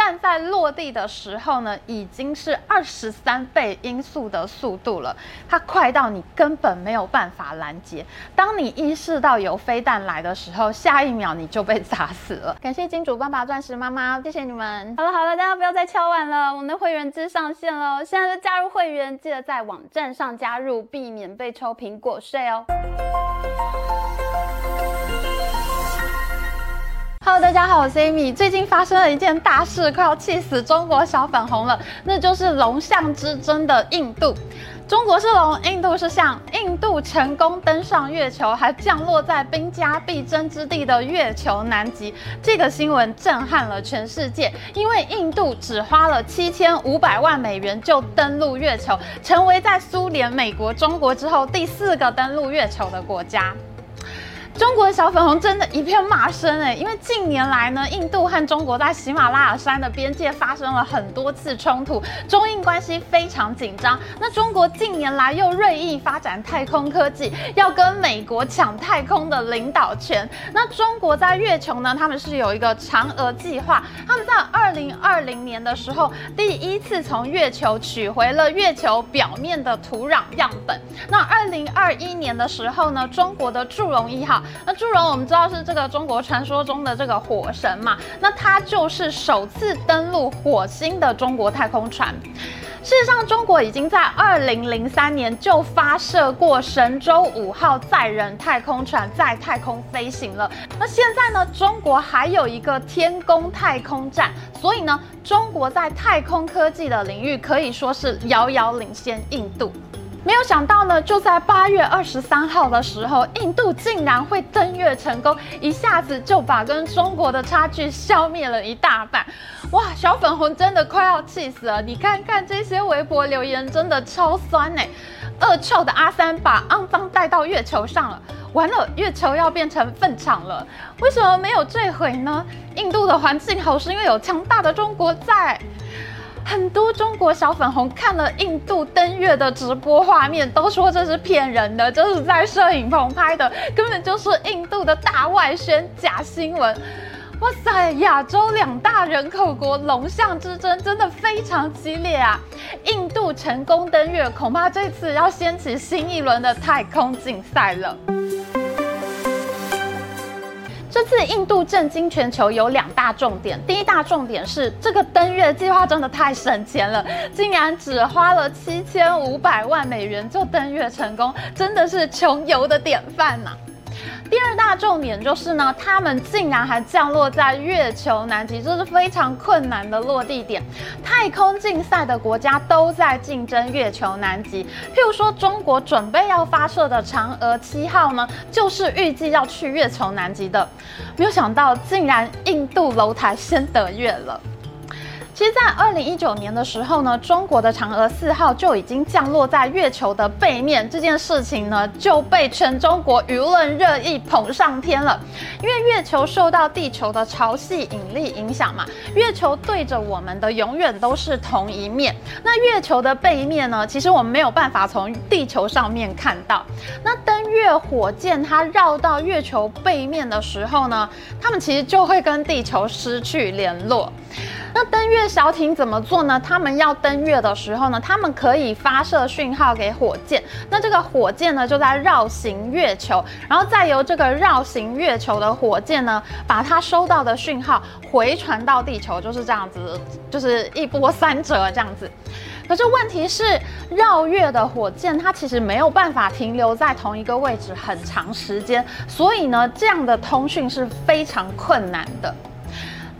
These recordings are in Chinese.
弹在落地的时候呢，已经是二十三倍音速的速度了，它快到你根本没有办法拦截。当你意识到有飞弹来的时候，下一秒你就被砸死了。感谢金主爸爸、钻石妈妈，谢谢你们。好了好了，大家不要再敲碗了，我们的会员制上线了，现在就加入会员，记得在网站上加入，避免被抽苹果税哦。Hello，大家好，我是 Amy。最近发生了一件大事，快要气死中国小粉红了，那就是龙象之争的印度。中国是龙，印度是象。印度成功登上月球，还降落在兵家必争之地的月球南极。这个新闻震撼了全世界，因为印度只花了七千五百万美元就登陆月球，成为在苏联、美国、中国之后第四个登陆月球的国家。中国的小粉红真的一片骂声哎，因为近年来呢，印度和中国在喜马拉雅山的边界发生了很多次冲突，中印关系非常紧张。那中国近年来又锐意发展太空科技，要跟美国抢太空的领导权。那中国在月球呢，他们是有一个嫦娥计划，他们在二零二零年的时候，第一次从月球取回了月球表面的土壤样本。那二零二一年的时候呢，中国的祝融一号。那祝融我们知道是这个中国传说中的这个火神嘛，那它就是首次登陆火星的中国太空船。事实上，中国已经在二零零三年就发射过神舟五号载人太空船在太空飞行了。那现在呢，中国还有一个天宫太空站，所以呢，中国在太空科技的领域可以说是遥遥领先印度。没有想到呢，就在八月二十三号的时候，印度竟然会登月成功，一下子就把跟中国的差距消灭了一大半。哇，小粉红真的快要气死了！你看看这些微博留言，真的超酸哎！恶臭的阿三把肮脏带到月球上了，完了，月球要变成粪场了。为什么没有坠毁呢？印度的环境好，是因为有强大的中国在。很多中国小粉红看了印度登月的直播画面，都说这是骗人的，这是在摄影棚拍的，根本就是印度的大外宣假新闻。哇塞，亚洲两大人口国龙象之争真的非常激烈啊！印度成功登月，恐怕这次要掀起新一轮的太空竞赛了。这次印度震惊全球有两大重点，第一大重点是这个登月计划真的太省钱了，竟然只花了七千五百万美元就登月成功，真的是穷游的典范呐、第二大重点就是呢，他们竟然还降落在月球南极，这是非常困难的落地点。太空竞赛的国家都在竞争月球南极，譬如说中国准备要发射的嫦娥七号呢，就是预计要去月球南极的。没有想到，竟然印度楼台先得月了。其实，在二零一九年的时候呢，中国的嫦娥四号就已经降落在月球的背面，这件事情呢就被全中国舆论热议捧上天了。因为月球受到地球的潮汐引力影响嘛，月球对着我们的永远都是同一面。那月球的背面呢，其实我们没有办法从地球上面看到。那登月火箭它绕到月球背面的时候呢，它们其实就会跟地球失去联络。那登月小艇怎么做呢？他们要登月的时候呢，他们可以发射讯号给火箭。那这个火箭呢，就在绕行月球，然后再由这个绕行月球的火箭呢，把它收到的讯号回传到地球，就是这样子，就是一波三折这样子。可是问题是，绕月的火箭它其实没有办法停留在同一个位置很长时间，所以呢，这样的通讯是非常困难的。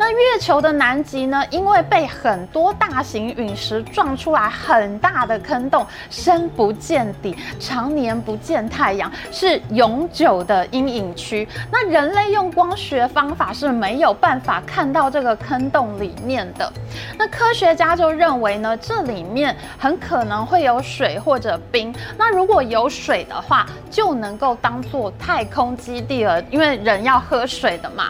那月球的南极呢？因为被很多大型陨石撞出来很大的坑洞，深不见底，常年不见太阳，是永久的阴影区。那人类用光学方法是没有办法看到这个坑洞里面的。那科学家就认为呢，这里面很可能会有水或者冰。那如果有水的话，就能够当做太空基地了，因为人要喝水的嘛。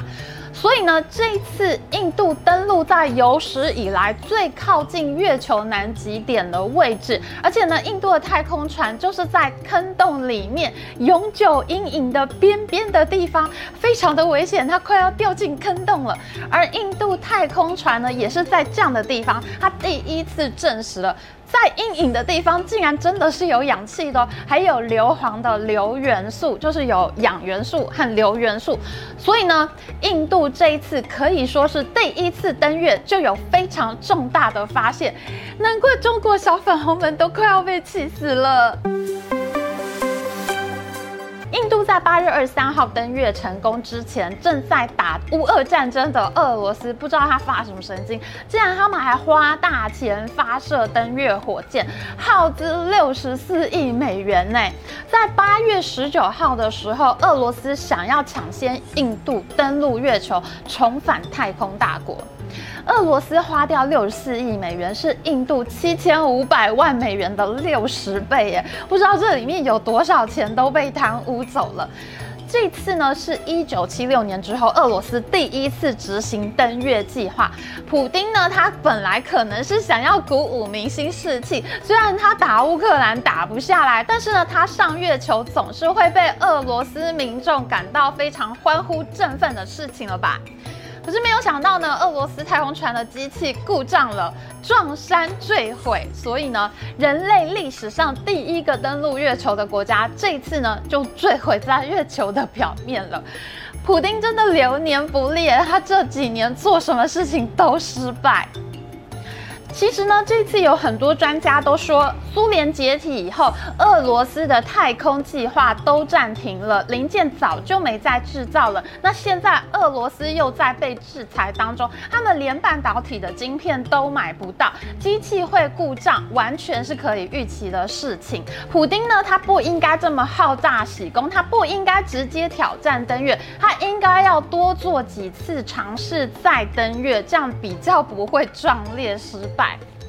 所以呢，这一次印度登陆在有史以来最靠近月球南极点的位置，而且呢，印度的太空船就是在坑洞里面永久阴影的边边的地方，非常的危险，它快要掉进坑洞了。而印度太空船呢，也是在这样的地方，它第一次证实了。在阴影的地方，竟然真的是有氧气的，还有硫磺的硫元素，就是有氧元素和硫元素。所以呢，印度这一次可以说是第一次登月就有非常重大的发现，难怪中国小粉红们都快要被气死了。在八月二十三号登月成功之前，正在打乌俄战争的俄罗斯，不知道他发什么神经，竟然他们还花大钱发射登月火箭，耗资六十四亿美元呢。在八月十九号的时候，俄罗斯想要抢先印度登陆月球，重返太空大国。俄罗斯花掉六十四亿美元，是印度七千五百万美元的六十倍耶！不知道这里面有多少钱都被贪污走了。这次呢，是一九七六年之后，俄罗斯第一次执行登月计划。普丁呢，他本来可能是想要鼓舞民心士气，虽然他打乌克兰打不下来，但是呢，他上月球总是会被俄罗斯民众感到非常欢呼振奋的事情了吧？可是没有想到呢，俄罗斯太空船的机器故障了，撞山坠毁，所以呢，人类历史上第一个登陆月球的国家，这次呢就坠毁在月球的表面了。普丁真的流年不利，他这几年做什么事情都失败。其实呢，这次有很多专家都说，苏联解体以后，俄罗斯的太空计划都暂停了，零件早就没再制造了。那现在俄罗斯又在被制裁当中，他们连半导体的晶片都买不到，机器会故障，完全是可以预期的事情。普丁呢，他不应该这么好大喜功，他不应该直接挑战登月，他应该要多做几次尝试再登月，这样比较不会壮烈失败。Bye.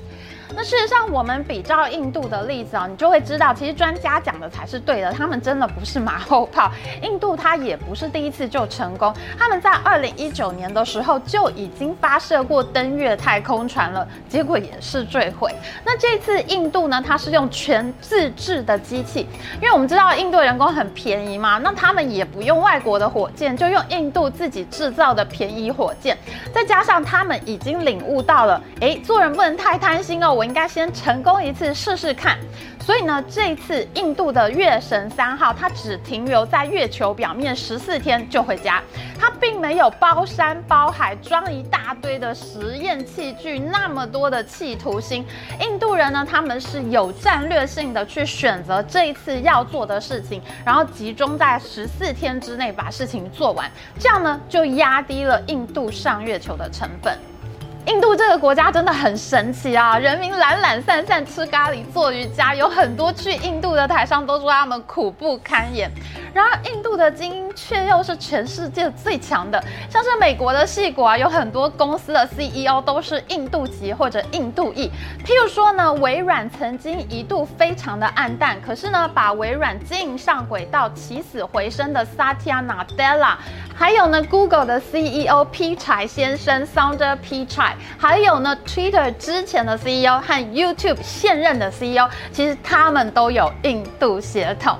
那事实上，我们比照印度的例子啊，你就会知道，其实专家讲的才是对的，他们真的不是马后炮。印度它也不是第一次就成功，他们在二零一九年的时候就已经发射过登月太空船了，结果也是坠毁。那这次印度呢，它是用全自制的机器，因为我们知道印度人工很便宜嘛，那他们也不用外国的火箭，就用印度自己制造的便宜火箭，再加上他们已经领悟到了，哎，做人不能太贪心哦。我应该先成功一次试试看，所以呢，这一次印度的月神三号，它只停留在月球表面十四天就回家，它并没有包山包海装一大堆的实验器具，那么多的企图心。印度人呢，他们是有战略性的去选择这一次要做的事情，然后集中在十四天之内把事情做完，这样呢，就压低了印度上月球的成本。印度这个国家真的很神奇啊！人民懒懒散散吃咖喱做瑜伽，有很多去印度的台商都说他们苦不堪言。然而，印度的精英却又是全世界最强的，像是美国的矽谷啊，有很多公司的 CEO 都是印度籍或者印度裔。譬如说呢，微软曾经一度非常的暗淡，可是呢，把微软经营上轨道、起死回生的 Satya Nadella，还有呢，Google 的 CEO P 柴先生 Sounder Pichai，还有呢，Twitter 之前的 CEO 和 YouTube 现任的 CEO，其实他们都有印度血统。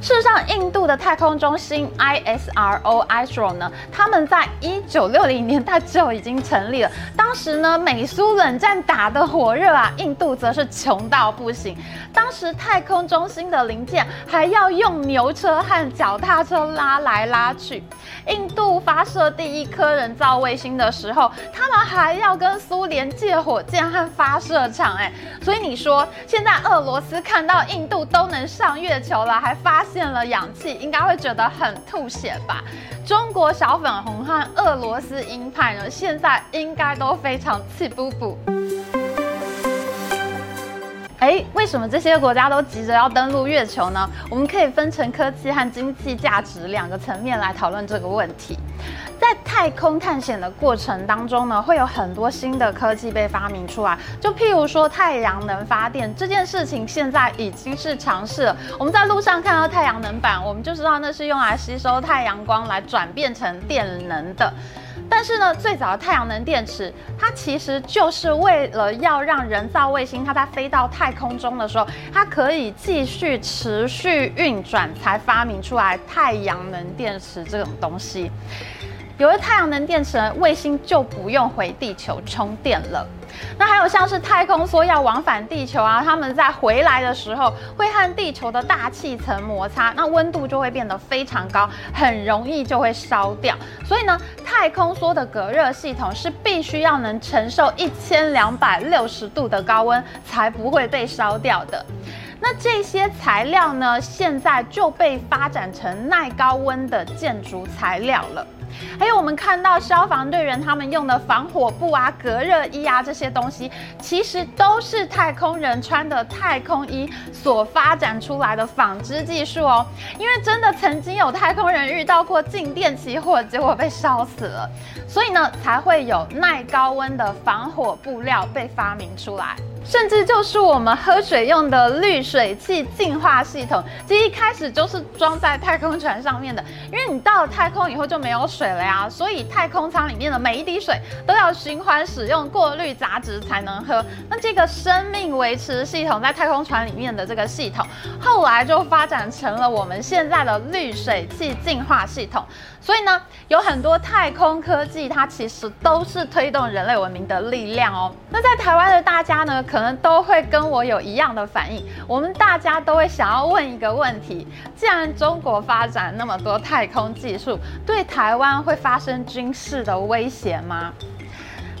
事实上，印度的太空中心 ISRO，ISRO 呢，他们在一九六零年代就已经成立了。当时呢，美苏冷战打得火热啊，印度则是穷到不行。当时太空中心的零件还要用牛车和脚踏车拉来拉去。印度发射第一颗人造卫星的时候，他们还要跟苏联借火箭和发射场。哎，所以你说，现在俄罗斯看到印度都能上月球了，还发现了氧气，应该会觉得很吐血吧？中国小粉红和俄罗斯鹰派呢，现在应该都非常气不补。哎，为什么这些国家都急着要登陆月球呢？我们可以分成科技和经济价值两个层面来讨论这个问题。在太空探险的过程当中呢，会有很多新的科技被发明出来。就譬如说太阳能发电这件事情，现在已经是尝试了。我们在路上看到太阳能板，我们就知道那是用来吸收太阳光来转变成电能的。但是呢，最早的太阳能电池，它其实就是为了要让人造卫星它在飞到太空中的时候，它可以继续持续运转，才发明出来太阳能电池这种东西。有了太阳能电池，卫星就不用回地球充电了。那还有像是太空梭要往返地球啊，他们在回来的时候会和地球的大气层摩擦，那温度就会变得非常高，很容易就会烧掉。所以呢，太空梭的隔热系统是必须要能承受一千两百六十度的高温，才不会被烧掉的。那这些材料呢，现在就被发展成耐高温的建筑材料了。还有我们看到消防队员他们用的防火布啊、隔热衣啊这些东西，其实都是太空人穿的太空衣所发展出来的纺织技术哦。因为真的曾经有太空人遇到过静电起火，结果被烧死了，所以呢才会有耐高温的防火布料被发明出来。甚至就是我们喝水用的滤水器净化系统，其实一开始就是装在太空船上面的。因为你到了太空以后就没有水了呀，所以太空舱里面的每一滴水都要循环使用，过滤杂质才能喝。那这个生命维持系统在太空船里面的这个系统，后来就发展成了我们现在的滤水器净化系统。所以呢，有很多太空科技，它其实都是推动人类文明的力量哦。那在台湾的大家呢，可能都会跟我有一样的反应，我们大家都会想要问一个问题：既然中国发展那么多太空技术，对台湾会发生军事的威胁吗？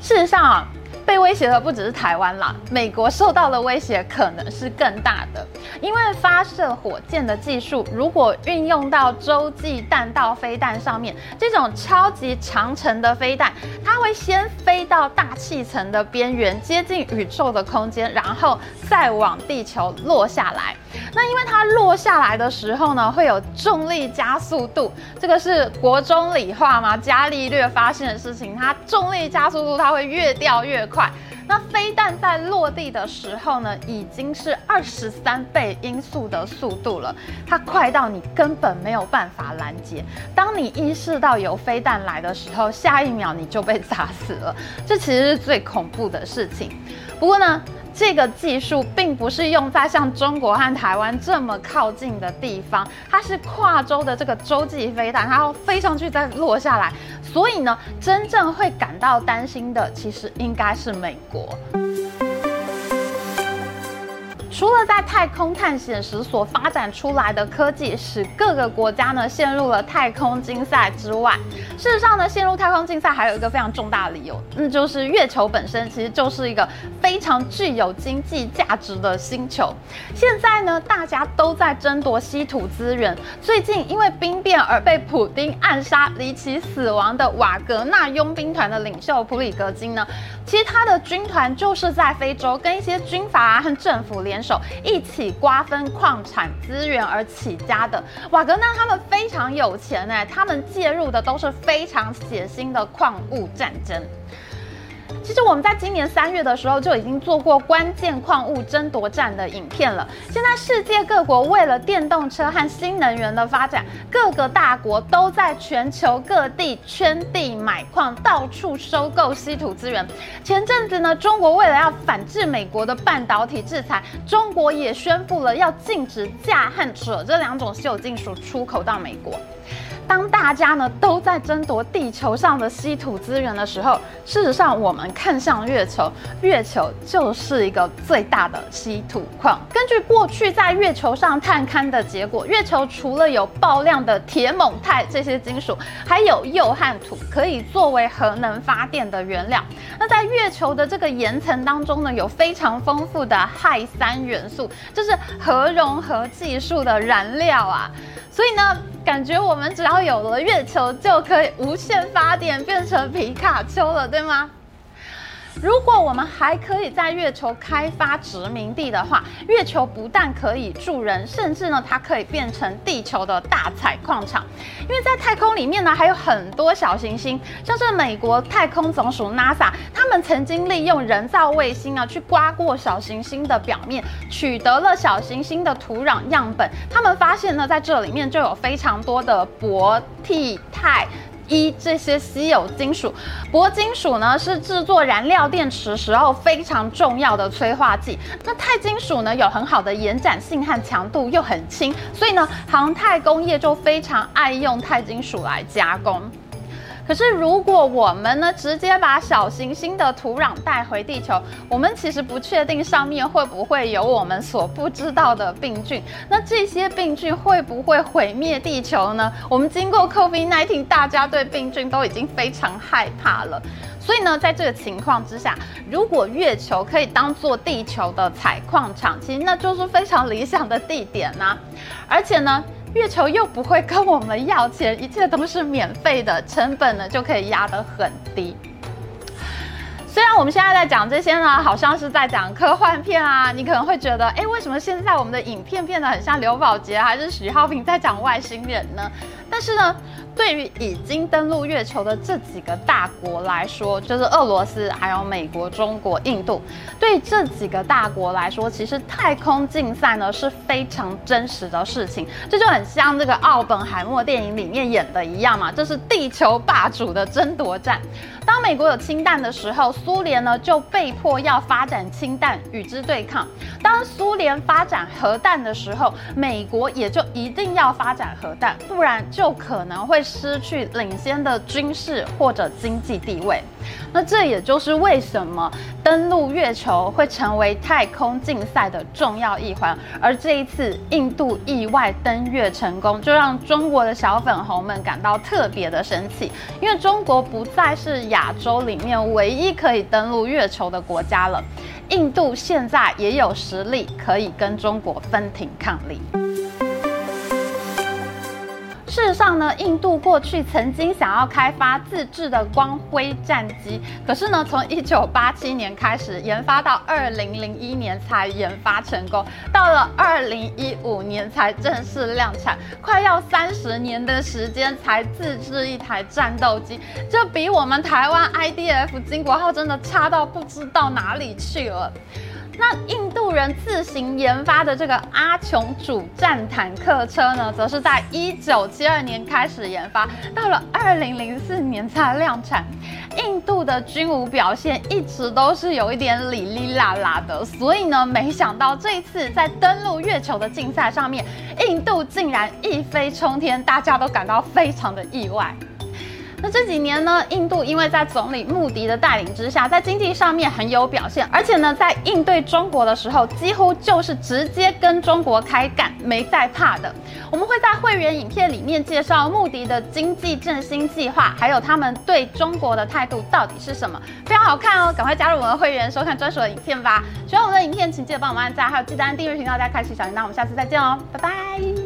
事实上啊。被威胁的不只是台湾啦，美国受到的威胁可能是更大的。因为发射火箭的技术，如果运用到洲际弹道飞弹上面，这种超级长程的飞弹，它会先飞到大气层的边缘，接近宇宙的空间，然后再往地球落下来。那因为它落下来的时候呢，会有重力加速度，这个是国中理化嘛，伽利略发现的事情。它重力加速度，它会越掉越越。快，那飞弹在落地的时候呢，已经是二十三倍音速的速度了，它快到你根本没有办法拦截。当你意识到有飞弹来的时候，下一秒你就被砸死了。这其实是最恐怖的事情。不过呢，这个技术并不是用在像中国和台湾这么靠近的地方，它是跨洲的这个洲际飞弹，它要飞上去再落下来，所以呢，真正会感到担心的，其实应该是美国。除了在太空探险时所发展出来的科技使各个国家呢陷入了太空竞赛之外，事实上呢，陷入太空竞赛还有一个非常重大的理由，那就是月球本身其实就是一个非常具有经济价值的星球。现在呢，大家都在争夺稀土资源。最近因为兵变而被普丁暗杀、离奇死亡的瓦格纳佣兵团的领袖普里格金呢，其实他的军团就是在非洲跟一些军阀和政府联手一起瓜分矿产资源而起家的。瓦格纳他们非常有钱哎，他们介入的都是非常血腥的矿物战争。其实我们在今年三月的时候就已经做过关键矿物争夺战的影片了。现在世界各国为了电动车和新能源的发展，各个大国都在全球各地圈地买矿，到处收购稀土资源。前阵子呢，中国为了要反制美国的半导体制裁，中国也宣布了要禁止镓和鍺这两种稀有金属出口到美国。当大家呢都在争夺地球上的稀土资源的时候，事实上我们看向月球，月球就是一个最大的稀土矿。根据过去在月球上探勘的结果，月球除了有爆量的铁、锰、钛这些金属，还有铀和土，可以作为核能发电的原料。那在月球的这个岩层当中呢，有非常丰富的氦三元素，这是核融合技术的燃料啊。所以呢，感觉我们只要有了月球，就可以无限发电，变成皮卡丘了，对吗？如果我们还可以在月球开发殖民地的话，月球不但可以住人，甚至呢，它可以变成地球的大采矿场。因为在太空里面呢，还有很多小行星，像是美国太空总署 NASA，他们曾经利用人造卫星啊，去刮过小行星的表面，取得了小行星的土壤样本。他们发现呢，在这里面就有非常多的铂、銻、钛。一这些稀有金属。铂金属呢是制作燃料电池时候非常重要的催化剂。那钛金属呢有很好的延展性和强度，又很轻，所以呢航太工业就非常爱用钛金属来加工。可是，如果我们呢直接把小行星的土壤带回地球，我们其实不确定上面会不会有我们所不知道的病菌。那这些病菌会不会毁灭地球呢？我们经过 COVID-19，大家对病菌都已经非常害怕了。所以呢，在这个情况之下，如果月球可以当做地球的采矿场，其实那就是非常理想的地点呐、而且呢，月球又不会跟我们要钱，一切都是免费的，成本呢就可以压得很低。虽然我们现在在讲这些呢，好像是在讲科幻片啊，你可能会觉得，哎，为什么现在我们的影片变得很像刘宝杰还是许浩平在讲外星人呢？但是呢，对于已经登陆月球的这几个大国来说，就是俄罗斯、还有美国、中国、印度，对这几个大国来说，其实太空竞赛呢是非常真实的事情。这就很像这个奥本海默电影里面演的一样嘛，这是地球霸主的争夺战。当美国有氢弹的时候，苏联呢就被迫要发展氢弹与之对抗；当苏联发展核弹的时候，美国也就一定要发展核弹，不然就可能会。失去领先的军事或者经济地位，那这也就是为什么登陆月球会成为太空竞赛的重要一环。而这一次印度意外登月成功，就让中国的小粉红们感到特别的生气，因为中国不再是亚洲里面唯一可以登陆月球的国家了。印度现在也有实力可以跟中国分庭抗礼。事实上呢，印度过去曾经想要开发自制的光辉战机，可是呢，从一九八七年开始研发到二零零一年才研发成功，到了二零一五年才正式量产，快要三十年的时间才自制一台战斗机，这比我们台湾 IDF 金国号真的差到不知道哪里去了。那印度人自行研发的这个阿琼主战坦克车呢，则是在一九七二年开始研发，到了二零零四年才量产。印度的军武表现一直都是有一点哩哩啦啦的，所以呢，没想到这一次在登陆月球的竞赛上面，印度竟然一飞冲天，大家都感到非常的意外。那这几年呢，印度因为在总理穆迪的带领之下，在经济上面很有表现，而且呢，在应对中国的时候，几乎就是直接跟中国开干，没在怕的。我们会在会员影片里面介绍穆迪的经济振兴计划，还有他们对中国的态度到底是什么，非常好看哦！赶快加入我们的会员，收看专属的影片吧。喜欢我们的影片，请记得帮我们按赞，还有记得按订阅频道，再开启小铃铛。我们下次再见哦，拜拜。